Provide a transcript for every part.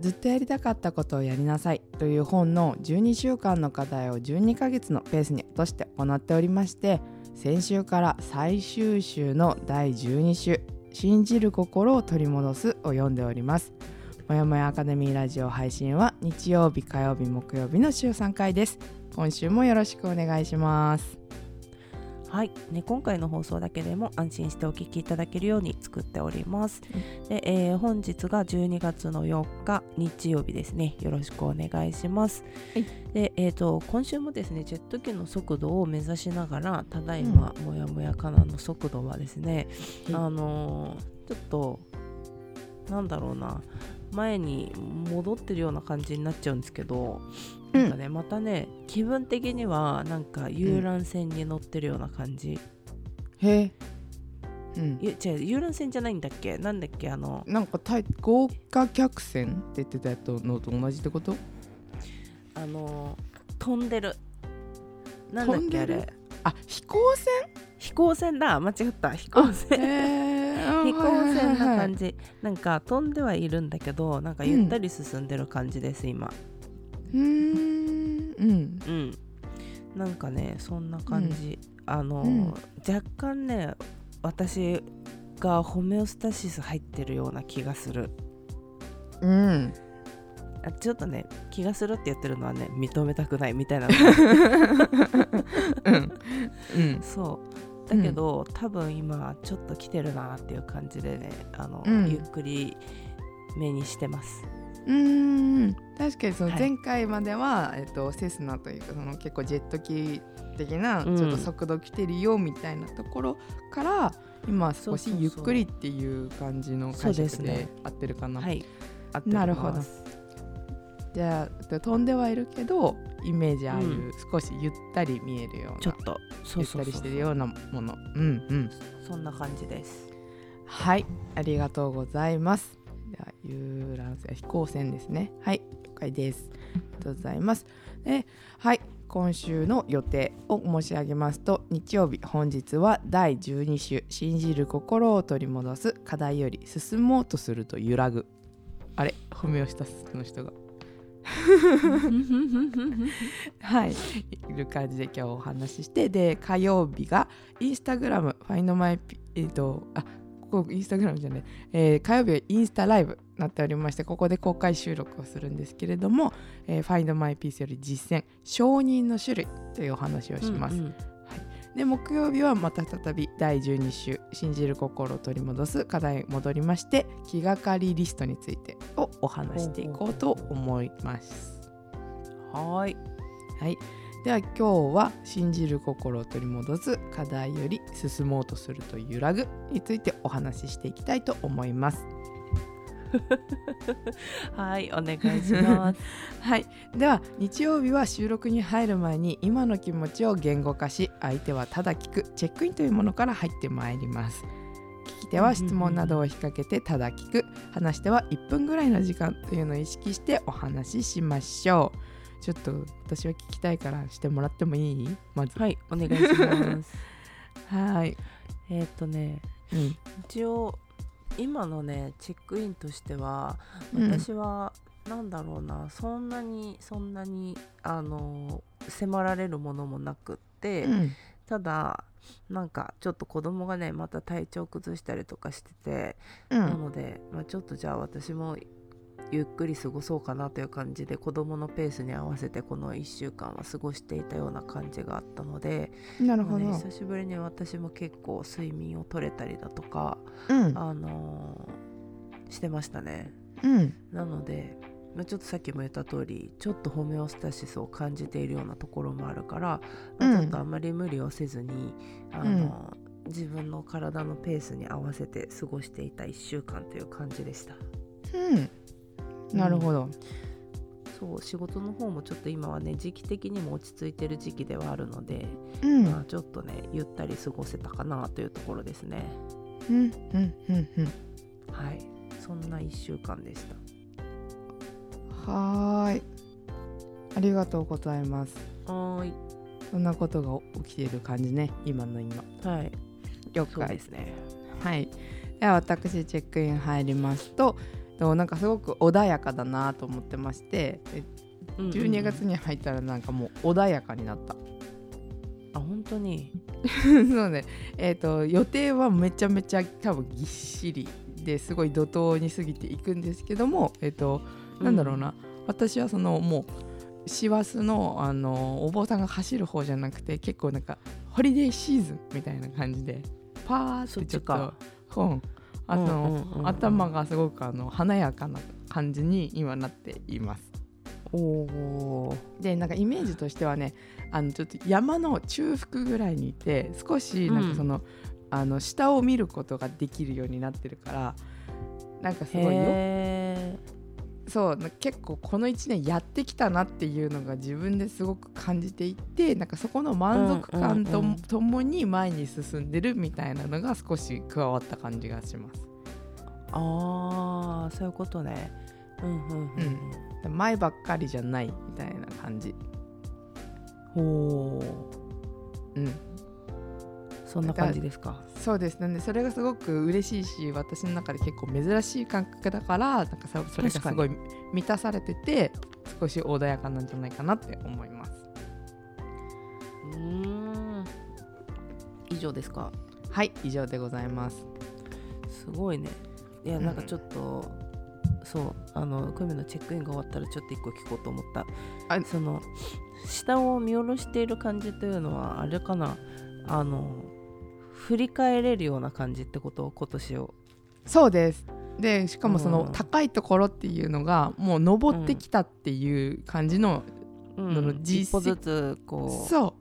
ずっとやりたかったことをやりなさいという本の12週間の課題を12ヶ月のペースに落として行っておりまして先週から最終週の第12週「信じる心を取り戻す」を読んでおります。もやもやアカデミーラジオ配信は日曜日火曜日木曜日の週3回です。今週もよろしくお願いします。はい、ね、今回の放送だけでも安心してお聞きいただけるように作っております、で、えー本日が12月の4日日曜日ですね。よろしくお願いします、はい。で、えー、と今週もですねジェット機の速度を目指しながらただいま、もやもやかなの速度はですね、はいあのーちょっとなんだろうな前に戻ってるような感じになっちゃうんですけど、うん。なんかねまたね気分的にはなんか遊覧船に乗ってるような感じ、へえ。うん。いや違う遊覧船じゃないんだっけ？なんだっけ？あのなんかタイ豪華客船って言ってたやつのと同じってこと？あの飛んでる。なんだっ飛んでる？けあれあ飛行飛行船だ。間違った。飛行船。船へー 飛行船な感じ。じなんか飛んではいるんだけどなんかゆったり進んでる感じです、今。うーんうん。うん。なんかねそんな感じ、あの、うん。若干ね私がホメオスタシス入ってるような気がする。うん。あちょっとね気がするって言ってるのはね認めたくないみたいな。うん。うん。そう。だけど、多分今ちょっと来てるなっていう感じでねあの、うん。ゆっくり目にしてますうーん確かにそのはい。前回までは、えっと、セスナというかその結構ジェット機的なうん。ちょっと速度来てるよみたいなところから、今は少しゆっくりっていう感じの解そうで合ってるかな。はい。合ってなるほど。じゃあ飛んではいるけどイメージああいう、うん。少しゆったり見えるようなちょっと。そうゆったりそう。そうしてるようなもの。うんうん。そんな感じです。はい。ありがとうございますでは遊覧船飛行船ですね。はい了解です。ありがとうございます。ではい今週の予定を申し上げますと日曜日本日は第12週「信じる心を取り戻す課題より進もうとすると揺らぐ」あれ褒めをしたの人が。はい、いる感じで今日お話ししてで火曜日がインスタグラムファインドマイピえっ、とあここインスタグラムじゃない、えー火曜日はインスタライブなっておりましてここで公開収録をするんですけれども、えー、ファインドマイピースより実践承認の種類というお話をします、うんうん。で木曜日はまた再び第12週「信じる心を取り戻す」課題に戻りまして気がかりリストについてをお話していこうと思います。はーい。はい、では今日は「信じる心を取り戻す課題より進もうとすると揺らぐ」についてお話ししていきたいと思います。はいお願いしますはい、では日曜日は収録に入る前に今の気持ちを言語化し相手はただ聞くチェックインというものから入ってまいります。聞き手は質問などを引っ掛けてただ聞く話し手は1分ぐらいの時間というのを意識してお話ししましょう。ちょっと私は聞きたいからしてもらってもいい？まず。はいお願いします はい。えーっとねうん。一応今のねチェックインとしてはうん私は、なんだろうなそんなにそんなにあの迫られるものもなくって、うんただなんかちょっと子供がねまた体調崩したりとかしてて、うんなので、まあ、ちょっとじゃあ私もゆっくり過ごそうかなという感じで子供のペースに合わせてこの1週間は過ごしていたような感じがあったのでなるほど。ね、久しぶりに私も結構睡眠を取れたりだとか、うん。あのーしてましたね。うん。なので、まあ、ちょっとさっきも言った通りちょっとホメオスタシスを感じているようなところもあるから、まあうん。ちょっとあんまり無理をせずに、あの自分の体のペースに合わせて過ごしていた1週間という感じでした。うんなるほど。そう仕事の方もちょっと今はね時期的にも落ち着いてる時期ではあるので、うん。まあ、ちょっとねゆったり過ごせたかなというところですね。うんうんうんうん。はい。そんな1週間でした。はーい。ありがとうございます。はーい。そんなことが起きている感じね。今の今。はい。了解。ですね。はい。では私チェックイン入りますとでもなんかすごく穏やかだなと思ってましてで12月に入ったらなんかもう穏やかになった。あ本当に？そうね。えっ、と予定はめちゃめちゃ多分ぎっしりですごい怒涛に過ぎていくんですけどもえっ、となんだろうな、私はそのもう師走のあのお坊さんが走る方じゃなくて結構なんかホリデーシーズンみたいな感じでパーってちょっとそっちか。うんあの、うんうんうんうん。頭がすごくあの華やかな感じに今なっています。おおでなんかイメージとしてはねあのちょっと山の中腹ぐらいにいて少しなんかその,、あの下を見ることができるようになってるからなんかすごいよ。へそうな結構この1年やってきたなっていうのが自分ですごく感じていてなんかそこの満足感と,、ともに前に進んでるみたいなのが少し加わった感じがします。ああそういうことね。うんうんうん前ばっかりじゃないみたいな感じ。う。んおーうん、そんな感じですか？そうですなんでそれがすごく嬉しいし私の中で結構珍しい感覚だからなんかさそれがすごい満たされてて少し穏やかなんじゃないかなって思います。うーん。以上ですか？はい以上でございます。すごいね。いやうんなんかちょっと、そうあのクミのチェックインが終わったらちょっと一個聞こうと思った。あその下を見下ろしている感じというのはあれかな？あの振り返れるような感じってこと今年を。そうです。でしかもそのうん。高いところっていうのがもう登ってきたっていう感じの、うん。その一歩ずつこそ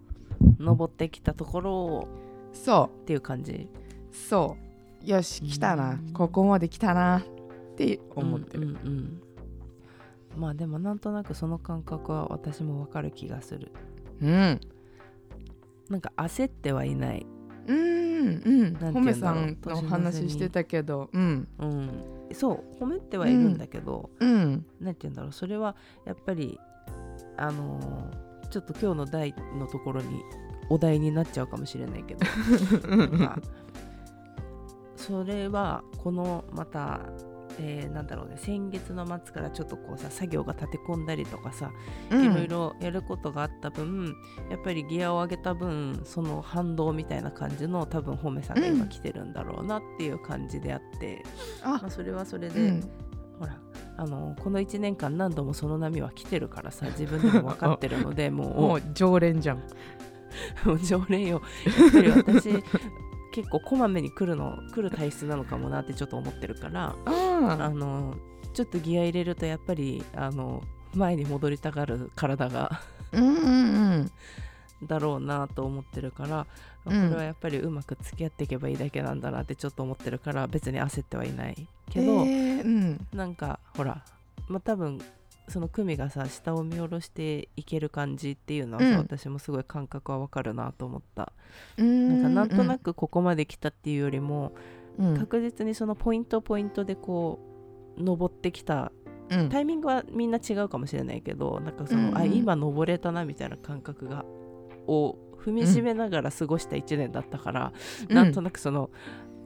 う。登ってきたところを。う。そっていう感じ。うそう。よし来たな。うんここまで来たな。って思ってる、うんうんうん。まあでもなんとなくその感覚は私もわかる気がする。うん。なんか焦ってはいない。うんうんなんて言うんだろう。ホメさんの話してたけど。うん。うん。そう褒めてはいるんだけど、うん。なんて言うんだろう。それはやっぱりあのーちょっと今日の題のところにお題になっちゃうかもしれないけど。それはこのまた、えーなんだろうね先月の末からちょっとこうさ作業が立て込んだりとかさ、いろいろやることがあった分やっぱりギアを上げた分その反動みたいな感じの多分褒めさんが今来てるんだろうなっていう感じであって、あ。まあ、それはそれで、うん。ほらあのこの1年間何度もその波は来てるからさ自分でも分かってるのでもう。もう常連じゃん。常連よ。やっぱり私結構こまめに来るの来る体質なのかもなってちょっと思ってるからああのちょっとギア入れるとやっぱりあの前に戻りたがる体がうんうんうん。だろうなと思ってるから、こうん。れはやっぱりうまく付き合っていけばいいだけなんだなってちょっと思ってるから別に焦ってはいないけど、えーうん。なんかほらまあ多分その組がさ下を見下ろしていける感じっていうのはさ、うん。私もすごい感覚はわかるなと思った、うん。なんかなんとなくここまで来たっていうよりも、うん。確実にそのポイントポイントでこう登ってきたうん。タイミングはみんな違うかもしれないけどなんかその、うんうんあ今登れたなみたいな感覚がを踏みしめながら過ごした1年だったから、なんとなくその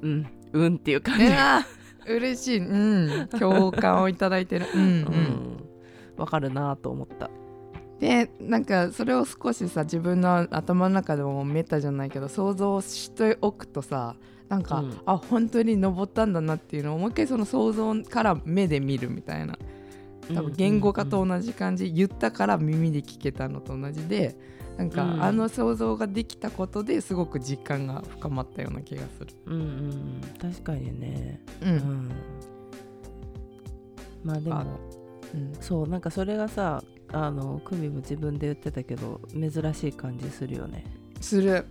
うんうんっていう感じ。嬉しい、うん、共感をいただいてる、うんううんんわかるなと思った。でなんかそれを少しさ自分の頭の中でもメタじゃないけど想像しておくとさなんか、うん。あ本当に登ったんだなっていうのをもう一回その想像から目で見るみたいな。多分言語化と同じ感じ、言ったから耳で聞けたのと同じでなんか、うん。あの想像ができたことですごく実感が深まったような気がする。うんうんうん。確かにね。ううん。んまあであもうん。そうなんかそれがさあのクミも自分で言ってたけど珍しい感じするよね。する、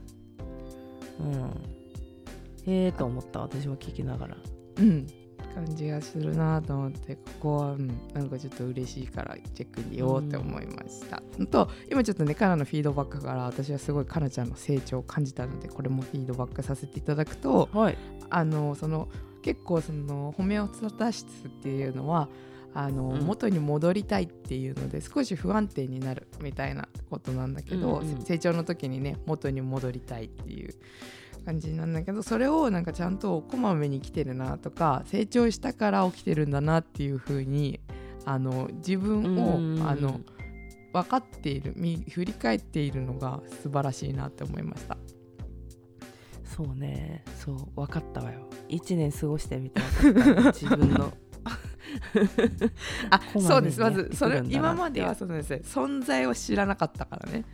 うん。ええと思った私も聞きながら。うん、感じがするなと思ってここは、うん、なんかちょっと嬉しいからチェックにようって思いました、と今ちょっとねカナのフィードバックから私はすごいカナちゃんの成長を感じたのでこれもフィードバックさせていただくとはい。あのその結構そのホメオスタシスっていうのはあの、うん。元に戻りたいっていうので少し不安定になるみたいなことなんだけど、うんうん。成長の時にね元に戻りたいっていう感じなんだけどそれをなんかちゃんとこまめに来てるなとか成長したから起きてるんだなっていう風にあの自分を、うんあの分かっているみ振り返っているのが素晴らしいなって思いました。そうね。そう分かったわよ。1年過ごしてみて 自分の あそうです。まずそれ今まではそうです。ね存在を知らなかったからね。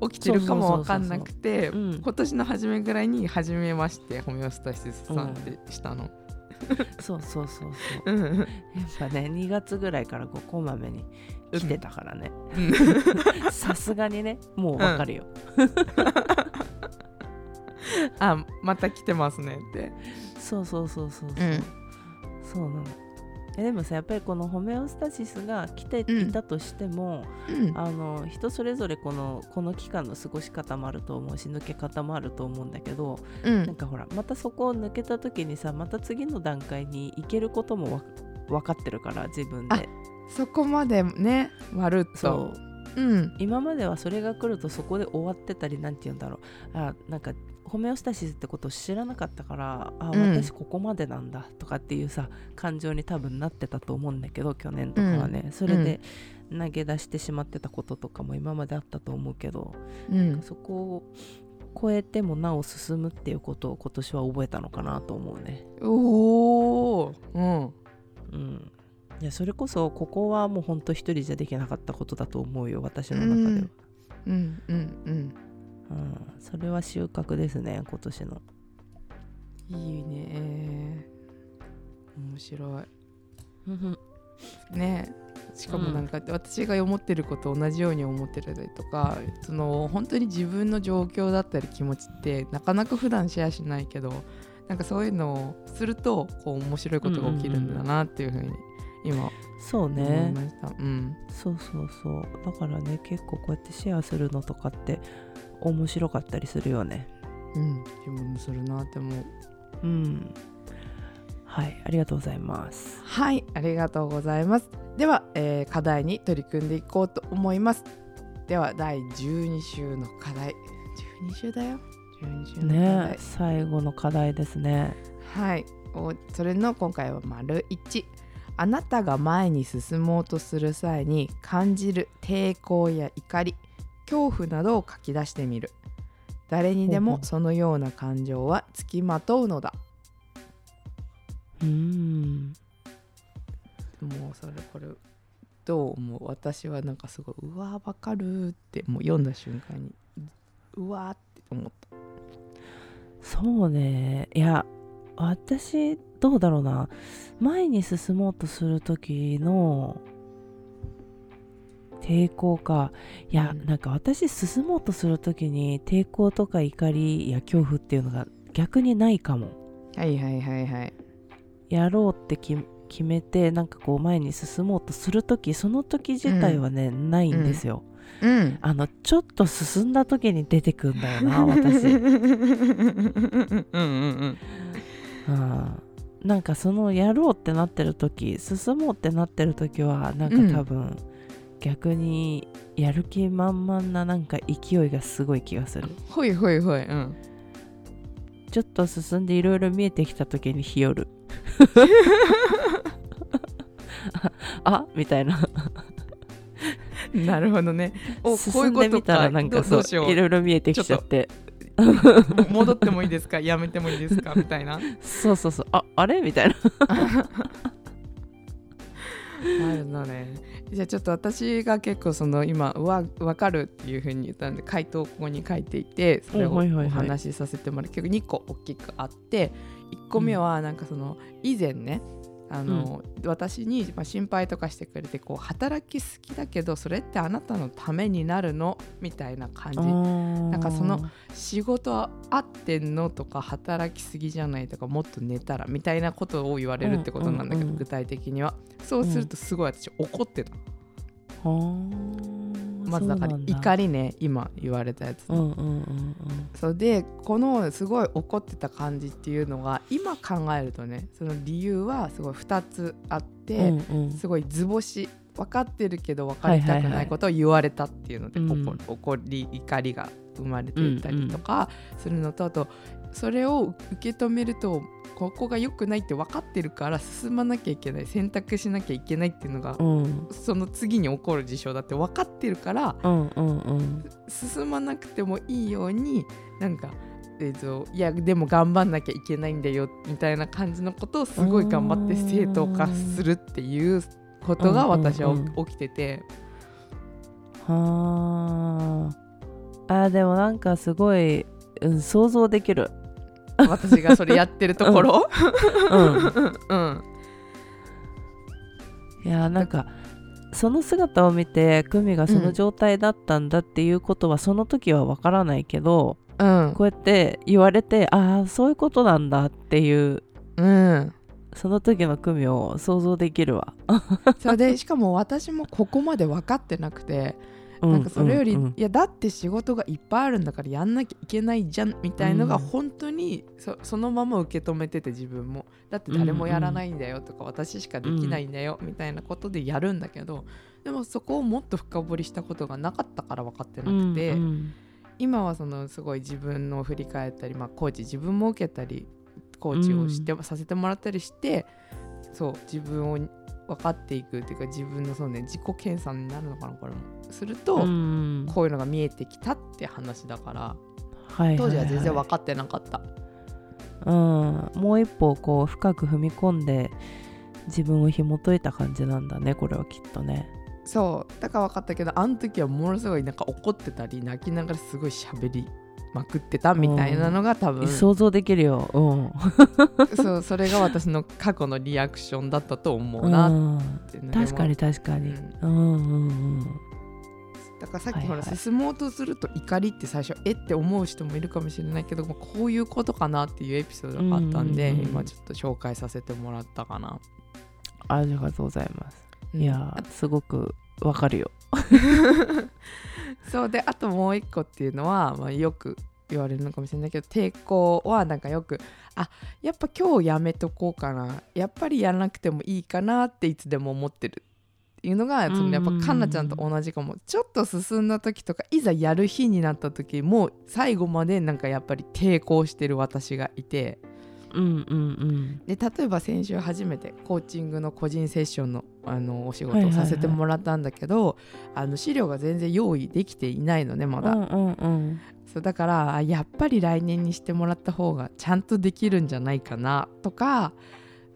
起きてるかも分かんなくて今年の初めぐらいに初めましてホメオスタシスさんってしたの。そうそうそうそう。うん。やっぱね2月ぐらいからこうこまめに来てたからね。さすがにねもう分かるよ、あまた来てますねって。そうそうそうそうそう、うん。そうなのえでもさやっぱりこのホメオスタシスが来ていたとしても、うん。あの人それぞれこのこの期間の過ごし方もあると思うし抜け方もあると思うんだけど、うん。なんかほらまたそこを抜けた時にさまた次の段階に行けることもわ分かってるから自分で。そこまでねまるっと。そううん。今まではそれが来るとそこで終わってたりなんて言うんだろう。あなんかホメオスタシスってことを知らなかったからあ、うん。私ここまでなんだとかっていうさ感情に多分なってたと思うんだけど去年とかはね、それで投げ出してしまってたこととかも今まであったと思うけど、うん。そこを超えてもなお進むっていうことを今年は覚えたのかなと思うね。おお、うん、うんいやそれこそここはもうほんと一人じゃできなかったことだと思うよ私の中では、うん。うん。うん。うん、それは収穫ですね今年の。うんいいね。面白うん。いね。しかもなんか私が思ってること同じように思ってるとかその本当に自分の状況だったり気持ちってなかなか普段シェアしないけどなんかそういうのをするとこう面白いことが起きるんだなっていうふうに今そうね。うんそうそうそうだからね結構こうやってシェアするのとかって面白かったりするよねうん、自分もするなって思う。うんはいありがとうございますはい、ありがとうございます。では、えー課題に取り組んでいこうと思います。では、第12週の課題。12週だよ。12週の。ね最後の課題ですねはい。おそれの今回は丸1。あなたが前に進もうとする際に感じる抵抗や怒り、恐怖などを書き出してみる。誰にでもそのような感情はつきまとうのだ。うん。もうそれこれどう思う？私はなんかすごいうわわかるってもう読んだ瞬間にうわーって思った。そうね。いや私どうだろうな。前に進もうとする時の抵抗か。いや、うん。なんか私進もうとする時に抵抗とか怒りや恐怖っていうのが逆にないかも。はいはいはいはい。やろうってき決めてなんかこう前に進もうとする時その時自体はね、ないんですよ、うん。あのちょっと進んだ時に出てくんだよな私。うんうんうんうん。なんかそのやろうってなってる時進もうってなってる時はなんか多分、逆にやる気満々ななんか勢いがすごい気がする。ほいほいほいうん。ちょっと進んでいろいろ見えてきた時に日和。る あみたいな。なるほどね。お進んでみたらなんかそういろいろ見えてきちゃって 戻ってもいいですか？やめてもいいですか？みたいな。そうそうそう。ああれ？みたいな。なるのね。じゃあちょっと私が結構その今うわ分かるっていうふうに言ったんで回答をここに書いていてそれをお話しさせてもらう。結構2個大きくあって1個目はなんかその以前ねあの、私に、まあ、心配とかしてくれてこう働きすぎだけどそれってあなたのためになるの？みたいな感じ。なんかその仕事は合ってんのとか働きすぎじゃないとかもっと寝たらみたいなことを言われるってことなんだけど、うんうんうん。具体的には。そうするとすごい私怒ってた、まずだから怒りね今言われたやつ、うんうんうん。そうでこのすごい怒ってた感じっていうのが今考えるとねその理由はすごい2つあって、うんうん。うんすごい図星分かってるけど分かりたくないことを言われたっていうので、怒怒り怒りが生まれていたりとかするのと、あとそれを受け止めるとここが良くないって分かってるから進まなきゃいけない選択しなきゃいけないっていうのが、うん。その次に起こる事象だって分かってるからうんうんうん。進まなくてもいいようになんか。えーといやでも頑張んなきゃいけないんだよみたいな感じのことをすごい頑張って正当化するっていうことが私はうんうん起きてて、はあ。でもなんかすごい、うん、想像できる。私がそれやってるところ、うん。うん、いやなんかその姿を見て久美がその状態だったんだっていうことはその時はわからないけど、うん。こうやって言われてああそういうことなんだっていううん、その時の久美を想像できるわ。それでしかも私もここまで分かってなくて、うなんかそれより、うんうん。いやだって仕事がいっぱいあるんだからやんなきゃいけないじゃんみたいのがうん。本当にそそのまま受け止めてて自分も。だって誰もやらないんだよとか、私しかできないんだよみたいなことでやるんだけどでもそこをもっと深掘りしたことがなかったから分かってなくて、うんうん今はそのすごい自分の振り返ったり、まあ、コーチ自分も受けたりコーチをして、させてもらったりしてそう自分を分かっていくっていうか自分のそう、ね、自己研鑽になるのかなこれも。すると、うんこういうのが見えてきたって話だからはいいい。当時は全然分かってなかった。うん、もう一歩こう深く踏み込んで自分を紐解いた感じなんだねこれはきっとね。そうだから分かったけどあの時はものすごいなんか怒ってたり泣きながらすごい喋りまくってたみたいなのが多分、想像できるよ。うん。そうそれが私の過去のリアクションだったと思うなうんって、ね確かに確かに。うんうんうん。だからさっきほらはいはい進もうとすると怒りって最初え？って思う人もいるかもしれないけどまあこういうことかなっていうエピソードがあったんで、うんうんうん今ちょっと紹介させてもらったかな。ありがとうございます。うん。いやーすごくわかるよ。そうであともう一個っていうのは、まあ、よく言われるのかもしれないけど抵抗はなんかよくあやっぱ今日やめとこうかな。やっぱりやらなくてもいいかなっていつでも思ってるっていうのがそのやっぱうんかんなちゃんと同じかも。ちょっと進んだ時とかいざやる日になった時もう最後までなんかやっぱり抵抗してる私がいてうんうんうん。で例えば先週初めてコーチングの個人セッションのあのお仕事をさせてもらったんだけど、あの資料が全然用意できていないのねまだ。うんうんうん。そうだからあやっぱり来年にしてもらった方がちゃんとできるんじゃないかなとか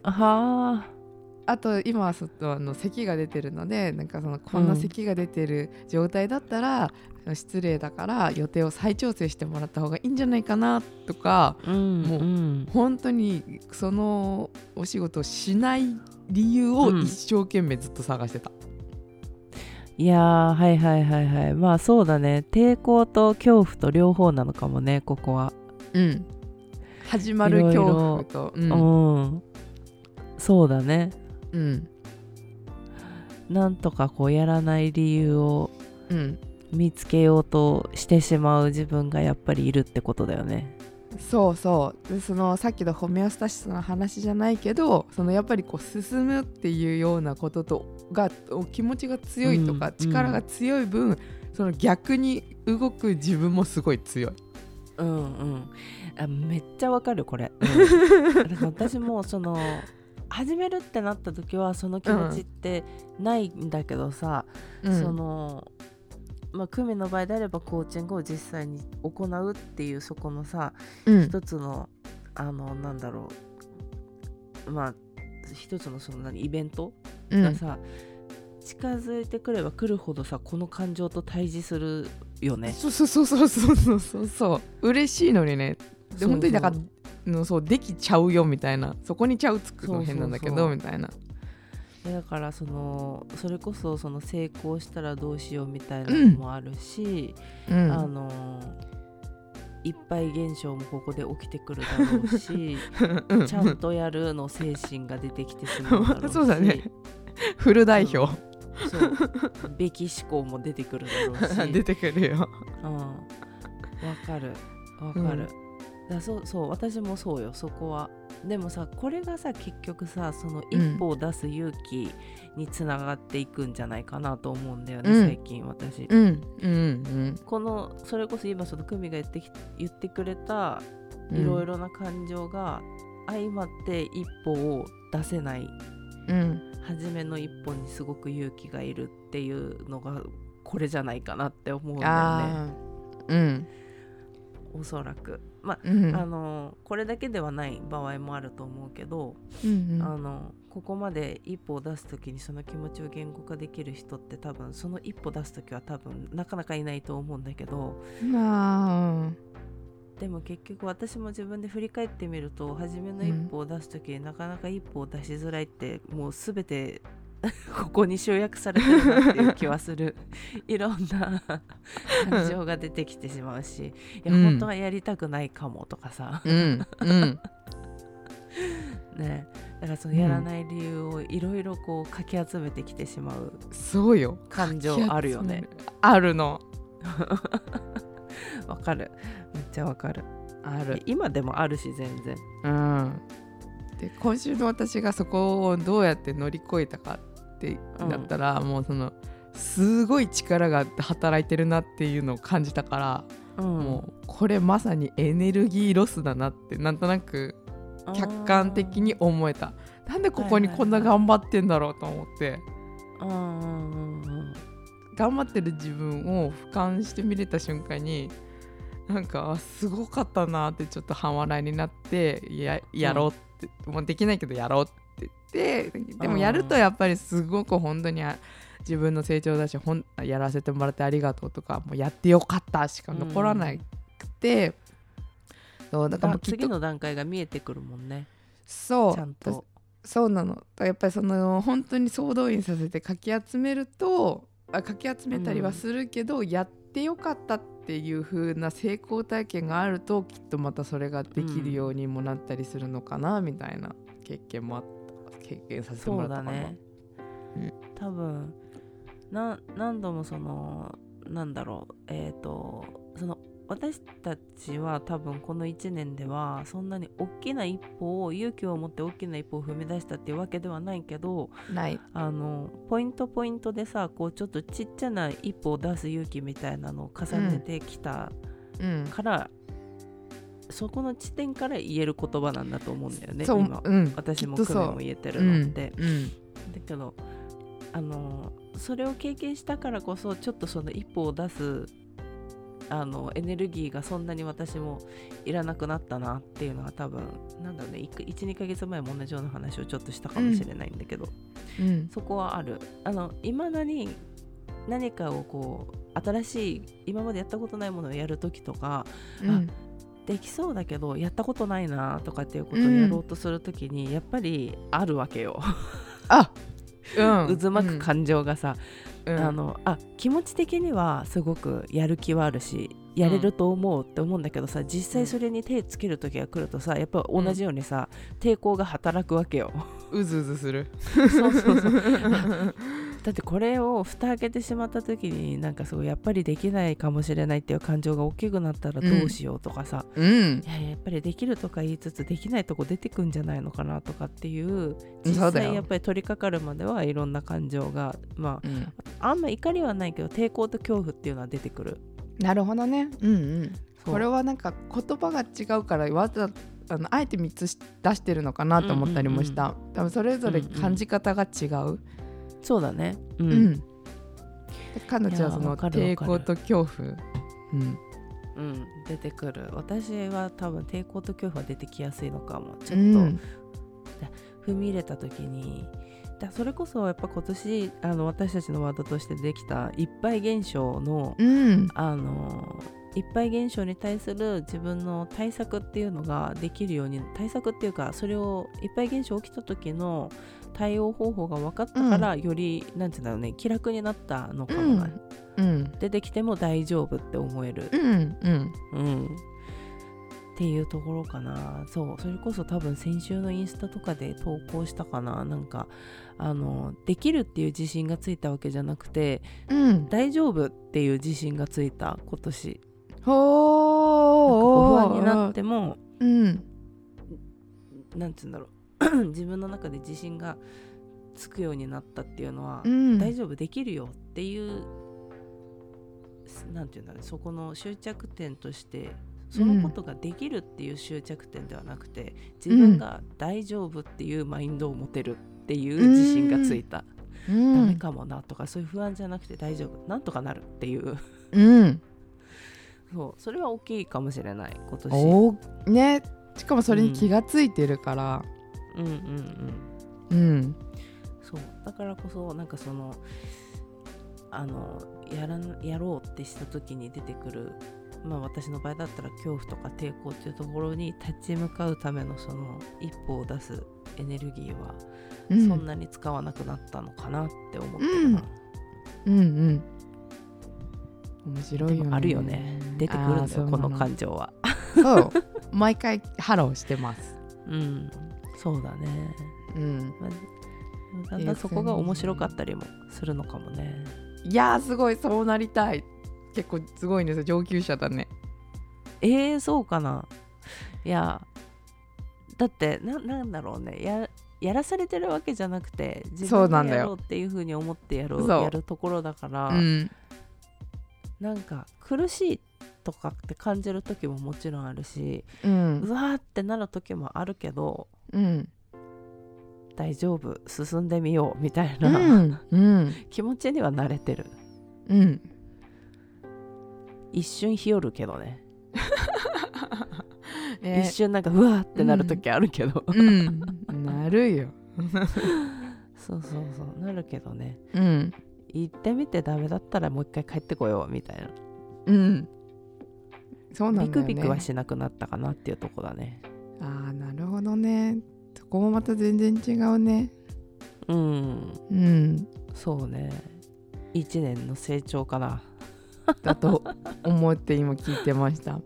はあと今はちょっとあの咳が出てるのでなんかそのこんな咳が出てる状態だったら、失礼だから予定を再調整してもらった方がいいんじゃないかなとかあ。うんもううん。本当にそのお仕事をしない理由をうん。一生懸命ずっと探してた。いやーはいはいはいはい。まあそうだね。抵抗と恐怖と両方なのかもねここは。うん。始まる恐怖と。ううんん、そうだねうん。なんとかこうやらない理由をうん。見つけようとしてしまう自分がやっぱりいるってことだよね。そうそう。でそのさっきのホメオスタシスの話じゃないけどそのやっぱりこう進むっていうようなこととがお気持ちが強いとか、うん。力が強い分、その逆に動く自分もすごい強い。うんうん。あめっちゃわかるこれ、うん。私もその始めるってなった時はその気持ちってないんだけどさ、うん、そのまあ、久米の場合であればコーチングを実際に行うっていうそこのさ、うん、一つのあのなんだろうまあ一つのその何イベントがさ、うん、近づいてくれば来るほどさこの感情と対峙するよね。そうそうそうそうそうそうそう。嬉しいのにね。で本当にだからのそうできちゃうよみたいな。そこにちゃうつくの変なんだけどみたいな。でだからそのそれこそその成功したらどうしようみたいなのもあるし、うん。あのいっぱい現象もここで起きてくるだろうし うん。ちゃんとやるの精神が出てきてしまうだろうし そうだね。フル代表、そう。べき思考も出てくるだろうし。出てくるよ。うん、わかる。わかる、だそうそう私もそうよそこは。でもさこれがさ結局さその一歩を出す勇気につながっていくんじゃないかなと思うんだよね、うん。最近私、うんうんこのそれこそ今その久美が言ってき言ってくれたうん。いろいろな感情が相まって一歩を出せないうん。初めの一歩にすごく勇気がいるっていうのがこれじゃないかなって思うんだよね。うん。おそらくまあうん。あのこれだけではない場合もあると思うけど、うんあのここまで一歩を出す時にその気持ちを言語化できる人って多分その一歩出す時は多分なかなかいないと思うんだけどでも結局私も自分で振り返ってみると初めの一歩を出す時になかなか一歩を出しづらいってもう全て ここに集約されてるなっていう気はする。いろんな感情が出てきてしまうし。いや、うん本当はやりたくないかもとかさ。うんうん。ね。だからそのやらない理由をいろいろこうかき集めてきてしまうそうよ。感情あるよね。あるの。わかる。めっちゃわかる。ある。今でもあるし全然。うん。で今週の私がそこをどうやって乗り越えたかってなったら、もうそのすごい力が働いてるなっていうのを感じたから、うん。もうこれまさにエネルギーロスだなってなんとなく客観的に思えた。なんでここにこんな頑張ってんだろうと思って、うんうんうんうん。頑張ってる自分を俯瞰して見れた瞬間になんかあすごかったなってちょっと半笑いになってややろうって、もうできないけどやろうっってでもやるとやっぱりすごく本当にあ自分の成長だしほんやらせてもらってありがとうとかもうやってよかったしか残らなくて、そうだから次の段階が見えてくるもんね。そう。ちゃんと。そうなの。やっぱりその本当に総動員させてかき集めるとあかき集めたりはするけど、やってよかったっていう風な成功体験があるときっとまたそれができるようにもなったりするのかな、みたいな経験もあった経験させてもそらったかな。うだね、うん多分な何度もそのなんだろう。えっ、とその私たちは多分この1年ではそんなに大きな一歩を勇気を持って大きな一歩を踏み出したっていうわけではないけどない。あのポイントポイントでさこうちょっとちっちゃな一歩を出す勇気みたいなのを重ねてきたうん。から、そこの地点から言える言葉なんだと思うんだよね今。うん。私も久美も言えてるのって。うんだけどあのそれを経験したからこそちょっとその一歩を出すあのエネルギーがそんなに私もいらなくなったなっていうのが多分なんだろうね12ヶ月前も同じような話をちょっとしたかもしれないんだけど、うん。そこはある。あの未だに何かをこう新しい今までやったことないものをやる時とかうんできそうだけどやったことないなとかっていうことをやろうとする時に、やっぱりあるわけよ、あ うん。渦巻く感情がさ、うん。あのあ気持ち的にはすごくやる気はあるしやれると思うって思うんだけどさ、実際それに手つける時が来るとさやっぱ同じようにさ、抵抗が働くわけよ。うずうずする。そうそうそう だってこれを蓋開けてしまった時になんかすごいやっぱりできないかもしれないっていう感情が大きくなったらどうしようとかさ、うん。いややっぱりできるとか言いつつできないとこ出てくんじゃないのかなとかっていう実際やっぱり取り掛かるまではいろんな感情がまうん。ああんま怒りはないけど抵抗と恐怖っていうのは出てくる。なるほどね。うんうん。そう。これはなんか言葉が違うからわざあのあえて3つし出してるのかなと思ったりもした、多分それぞれ感じ方が違う、そうだね。う、うん。彼女はその抵抗と恐怖、うん、うん、出てくる。私は多分抵抗と恐怖は出てきやすいのかも。ちょっと、うん。踏み入れた時にだそれこそやっぱ今年あの私たちのワードとしてできたいっぱい現象のうん。あのいっぱい現象に対する自分の対策っていうのができるように対策っていうかそれをいっぱい現象起きた時の対応方法が分かったから、よりなんていうんだろうね気楽になったのかもない、うん。出てきても大丈夫って思える。う、ん。うん。うん、っていうところかな。そう。それこそ多分先週のインスタとかで投稿したかな。なんかあのできるっていう自信がついたわけじゃなくてうん。大丈夫っていう自信がついた今年不安になってもうん。なんて言うんだろう。自分の中で自信がつくようになったっていうのは、うん。大丈夫できるよっていうなんて言うんだろうそこの終着点としてそのことができるっていう終着点ではなくて、自分が大丈夫っていうマインドを持てるっていう自信がついた、うダん。メかもなとかそういう不安じゃなくて大丈夫なんとかなるっていう。うんそう。それは大きいかもしれない今年。おーね。しかもそれに気がついてるから。うんうんうん。うん。そう。だからこそなんかそのあのやらんやろうってした時に出てくるまあ私の場合だったら恐怖とか抵抗っていうところに立ち向かうためのその一歩を出すエネルギーはうん。そんなに使わなくなったのかなって思ってるな、うんうん面白いよね。あるよね。出てくるんだよこの感情は。そう。毎回ハローしてます。うん。そうだね、うん。まあだんだんそこが面白かったりもするのかもね。いやーすごいそうなりたい。結構すごいんですよ。上級者だね。えー、そうかな。いやだってななんだろうね。ややらされてるわけじゃなくて自分でそうなんだよやろうっていうふうに思ってやろうそう。やるところだから、うんなんか苦しいとかって感じる時ももちろんあるし、ううんわーってなる時もあるけどうん。大丈夫進んでみようみたいうな、ん。うん。気持ちには慣れてる。うん。一瞬ひよるけどね。ね 一瞬なんかうわーってなる時あるけど、うん。なるよ。そうそうそう。なるけどね。うん行ってみてダメだったらもう一回帰ってこようみたいな。うん。そうなんビだよね。クビクはしなくなったかなっていうとこだね。ああなるほどね。そこもまた全然違うね。うん。うん。そうね。1年の成長かな だと思って今聞いてました、う ん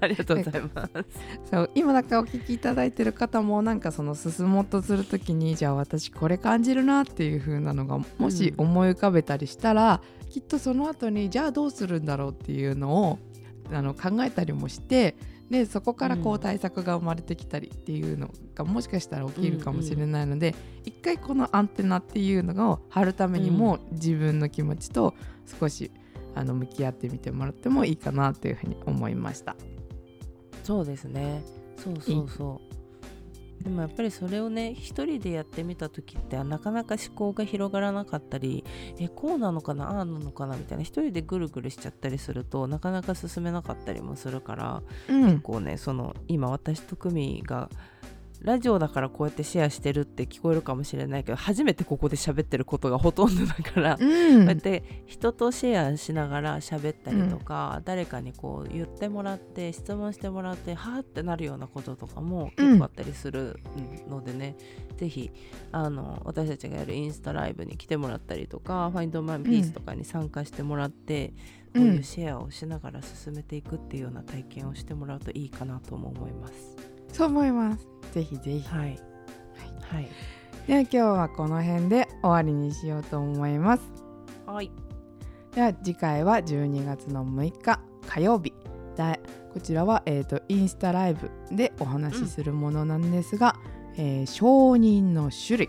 ありがとうございます。そう今だからお聞きいただいてる方もなんかその進もうとする時にじゃあ私これ感じるなっていう風なのがもしうん思い浮かべたりしたら、きっとその後にじゃあどうするんだろうっていうのをあの考えたりもしてでそこからこううん。対策が生まれてきたりっていうのがもしかしたら起きるかもしれないので、一回このアンテナっていうのを張るためにも自分の気持ちと少しあの向き合ってみてもらってもいいかなというふうに思いました。そうですね。そうそうそう。でもやっぱりそれをね一人でやってみた時ってなかなか思考が広がらなかったりえこうなのかなああなのかなみたいな一人でぐるぐるしちゃったりするとなかなか進めなかったりもするからうん。こうねその今私とクミがラジオだからこうやってシェアしてるって聞こえるかもしれないけど初めてここで喋ってることがほとんどだから、こうんうやって人とシェアしながら喋ったりとか、誰かにこう言ってもらって質問してもらってはーってなるようなこととかも結構あったりするのでね、ぜひあの私たちがやるインスタライブに来てもらったりとか、ファインドマンピースとかに参加してもらって、こういうシェアをしながら進めていくっていうような体験をしてもらうといいかなとも思います。そう思います。ぜひぜひ。はい、はい、では今日はこの辺で終わりにしようと思います。はい、では次回は12月の6日火曜日。だこちらは、えー、とインスタライブでお話しするものなんですが、えー承認の種類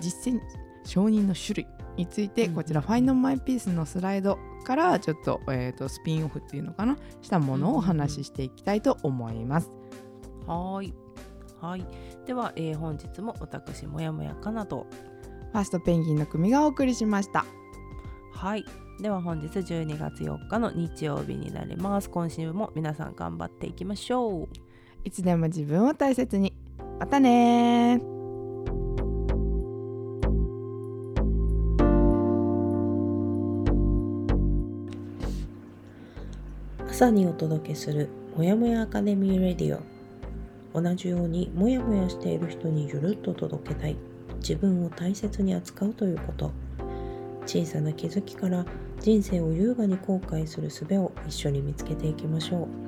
実践承認の種類についてうんこちら「ファインドマイピースのスライドからちょっと,、えー、とスピンオフっていうのかな？したものをお話ししていきたいと思います。はーい。はい。では、えー本日も私、もやもやかなと。ファーストペンギンの組がお送りしました。はい。では本日12月4日の日曜日になります。今週も皆さん頑張っていきましょう。いつでも自分を大切に。またねー朝にお届けするもやもやアカデミーレディオ同じようにモヤモヤしている人にゆるっと届けたい。自分を大切に扱うということ。小さな気づきから人生を優雅に後悔する術を一緒に見つけていきましょう。